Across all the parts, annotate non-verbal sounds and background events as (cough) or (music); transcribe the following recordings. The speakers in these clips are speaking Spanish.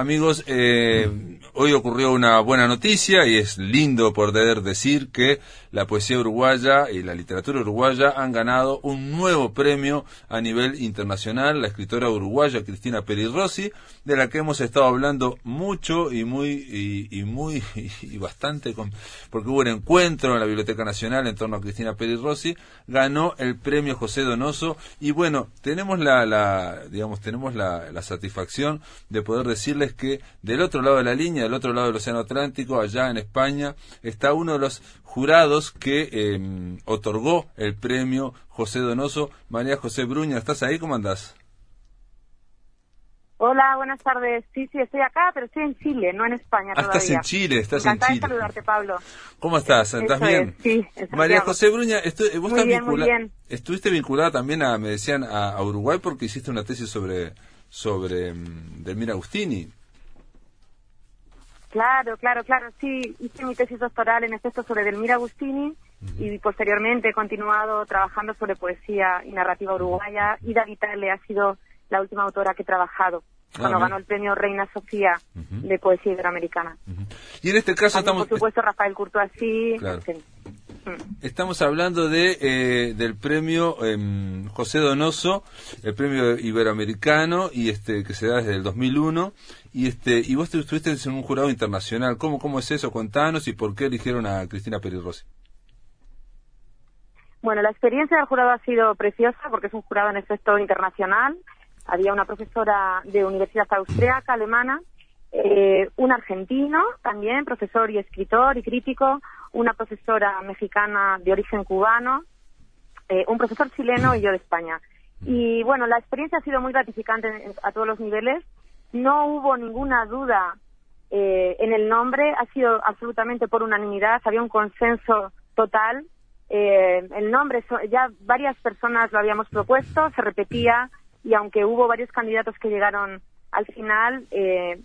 Amigos, eh, hoy ocurrió una buena noticia y es lindo poder decir que la poesía uruguaya y la literatura uruguaya han ganado un nuevo premio a nivel internacional. La escritora uruguaya Cristina Peri Rossi, de la que hemos estado hablando mucho y muy y, muy (laughs) y bastante con, porque hubo un encuentro en la Biblioteca Nacional en torno a Cristina Peri Rossi, ganó el premio José Donoso y bueno, tenemos la, la digamos tenemos la satisfacción de poder decirles que del otro lado de la línea, del otro lado del Océano Atlántico, allá en España, está uno de los jurados que em, otorgó el premio José Donoso, María José Bruña. ¿Estás ahí? ¿Cómo andás? Hola, buenas tardes. Sí, sí, estoy acá, pero estoy en Chile, no en España ah, estás en Chile, estás en Chile. de saludarte, Pablo. ¿Cómo estás? ¿Estás bien? sí, María José Bruña, vos muy bien, muy bien. estuviste vinculada también a, me decían, a, Uruguay porque hiciste una tesis sobre, sobre um, Delmira Agustini. Claro, claro, claro. Sí, hice mi tesis doctoral en efecto sobre Delmira Agustini y posteriormente he continuado trabajando sobre poesía y narrativa uruguaya. y Ida Vitale ha sido la última autora que he trabajado ah, cuando ganó el premio Reina Sofía de poesía iberoamericana. Y en este caso estamos... Por supuesto, Rafael Courtoisí. Claro. Estamos hablando de eh, del premio em, José Donoso, el premio iberoamericano y este que se da desde el 2001 y este y vos estuviste en un jurado internacional. ¿Cómo cómo es eso? Contanos y por qué eligieron a Cristina Pérez Rossi. Bueno, la experiencia del jurado ha sido preciosa porque es un jurado en efecto internacional. Había una profesora de universidad austríaca, alemana, eh, un argentino también, profesor y escritor y crítico, una profesora mexicana de origen cubano, eh, un profesor chileno y yo de España. Y bueno, la experiencia ha sido muy gratificante a todos los niveles. No hubo ninguna duda eh, en el nombre, ha sido absolutamente por unanimidad, había un consenso total. Eh, el nombre, ya varias personas lo habíamos propuesto, se repetía y aunque hubo varios candidatos que llegaron al final,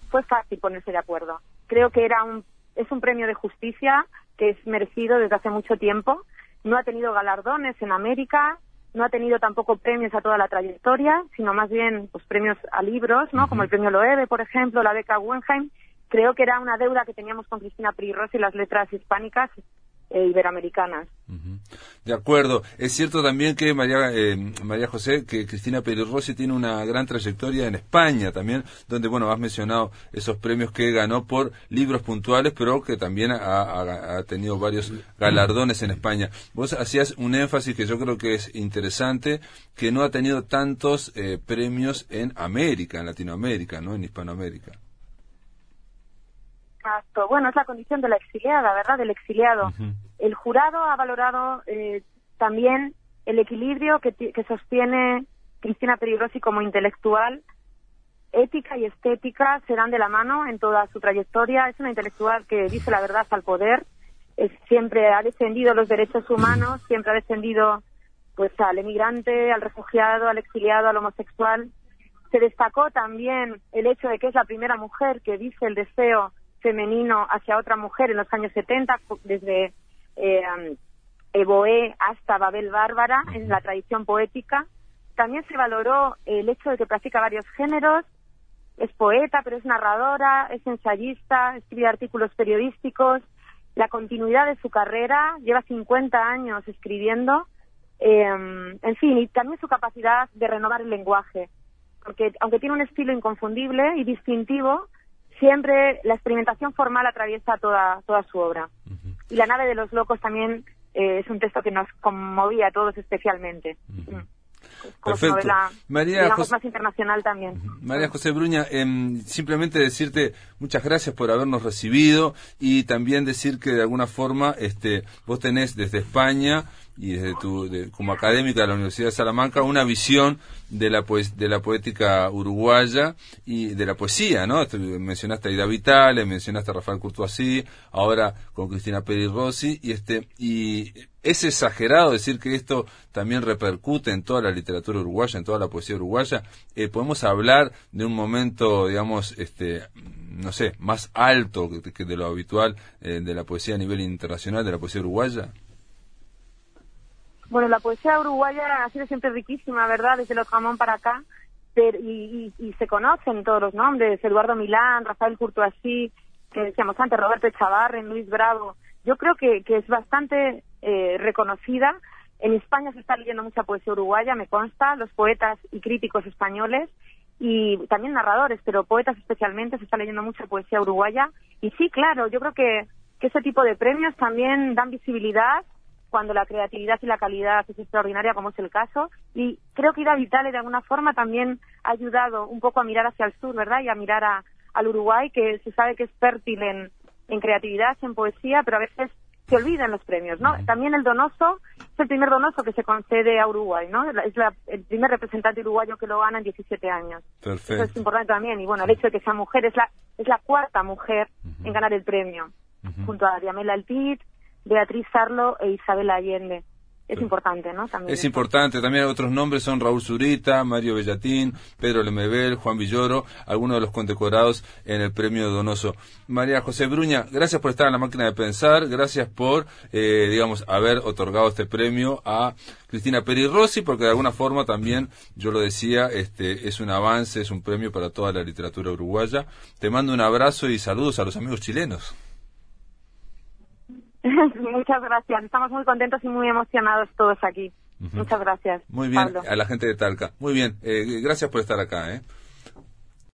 fue fácil ponerse de acuerdo. Creo que era un, es un premio de justicia que es merecido desde hace mucho tiempo. No ha tenido galardones en América, no ha tenido tampoco premios a toda la trayectoria, sino más bien pues premios a libros, ¿no? Como el premio Loewe, por ejemplo, la beca Wenheim. Creo que era una deuda que teníamos con Cristina Prirros y las letras hispánicas e iberoamericanas. De acuerdo. Es cierto también que María, eh, María José, que Cristina Pérez Rossi tiene una gran trayectoria en España también, donde, bueno, has mencionado esos premios que ganó por libros puntuales, pero que también ha, tenido varios galardones en España. Vos hacías un énfasis que yo creo que es interesante, que no ha tenido tantos eh, premios en América, en Latinoamérica, ¿no? En Hispanoamérica. Exacto. Bueno, es la condición de la exiliada, ¿verdad? Del exiliado. El jurado ha valorado eh, también el equilibrio que, sostiene Cristina Perigrosi como intelectual. Ética y estética serán de la mano en toda su trayectoria. Es una intelectual que dice la verdad al poder. siempre ha defendido los derechos humanos, siempre ha defendido pues al emigrante, al refugiado, al exiliado, al homosexual. Se destacó también el hecho de que es la primera mujer que dice el deseo femenino hacia otra mujer en los años 70, desde eh, Eboé hasta Babel Bárbara, en la tradición poética. También se valoró el hecho de que practica varios géneros, es poeta, pero es narradora, es ensayista, escribe artículos periodísticos, la continuidad de su carrera, lleva 50 años escribiendo, eh, en fin, y también su capacidad de renovar el lenguaje, porque aunque tiene un estilo inconfundible y distintivo, siempre la experimentación formal atraviesa toda, toda su obra. Y La nave de los locos también eh, es un texto que nos conmovía a todos especialmente. Mm. Perfecto. María José, más internacional también. María José Bruña, em, simplemente decirte muchas gracias por habernos recibido y también decir que de alguna forma este, vos tenés desde España y desde tu, como académica de la Universidad de Salamanca una visión de la de la poética uruguaya y de la poesía, ¿no? mencionaste a Ida Vitale, mencionaste a Rafael Courtoisí, ahora con Cristina Peri Rossi y este y es exagerado decir que esto también repercute en toda la literatura uruguaya, en toda la poesía uruguaya. Eh, podemos hablar de un momento, digamos, este no sé, más alto que, de lo habitual eh, de la poesía a nivel internacional, de la poesía uruguaya. Bueno, la poesía uruguaya ha sido siempre riquísima, ¿verdad? Desde los jamón para acá. y, se conocen todos los nombres, Eduardo Milán, Rafael Curtoasí, que decíamos antes, Roberto Chavarren, Luis Bravo. Yo creo que, que es bastante eh, reconocida. En España se está leyendo mucha poesía uruguaya, me consta, los poetas y críticos españoles y también narradores, pero poetas especialmente, se está leyendo mucha poesía uruguaya. Y sí, claro, yo creo que, que ese tipo de premios también dan visibilidad cuando la creatividad y la calidad es extraordinaria, como es el caso. Y creo que Ida Vitale, de alguna forma, también ha ayudado un poco a mirar hacia el sur, ¿verdad? Y a mirar al Uruguay, que se sabe que es fértil en, en creatividad, en poesía, pero a veces se olvidan los premios, ¿no? También el Donoso es el primer Donoso que se concede a Uruguay, ¿no? Es el primer representante uruguayo que lo gana en 17 años. Perfecto. Eso es importante también. Y bueno, el hecho de que sea mujer es la, es la cuarta mujer en ganar el premio, junto a Diamela Altit, Beatriz Sarlo e Isabel Allende. Es importante, ¿no? También es importante. También otros nombres son Raúl Zurita, Mario Bellatín, Pedro Lemebel, Juan Villoro, algunos de los condecorados en el premio Donoso. María José Bruña, gracias por estar en la máquina de pensar, gracias por, eh, digamos, haber otorgado este premio a Cristina Peri Rossi, porque de alguna forma también, yo lo decía, este, es un avance, es un premio para toda la literatura uruguaya. Te mando un abrazo y saludos a los amigos chilenos. (laughs) Muchas gracias. Estamos muy contentos y muy emocionados todos aquí. Muchas gracias. Muy bien, a la gente de Talca. Muy bien, eh, gracias por estar acá. ¿eh?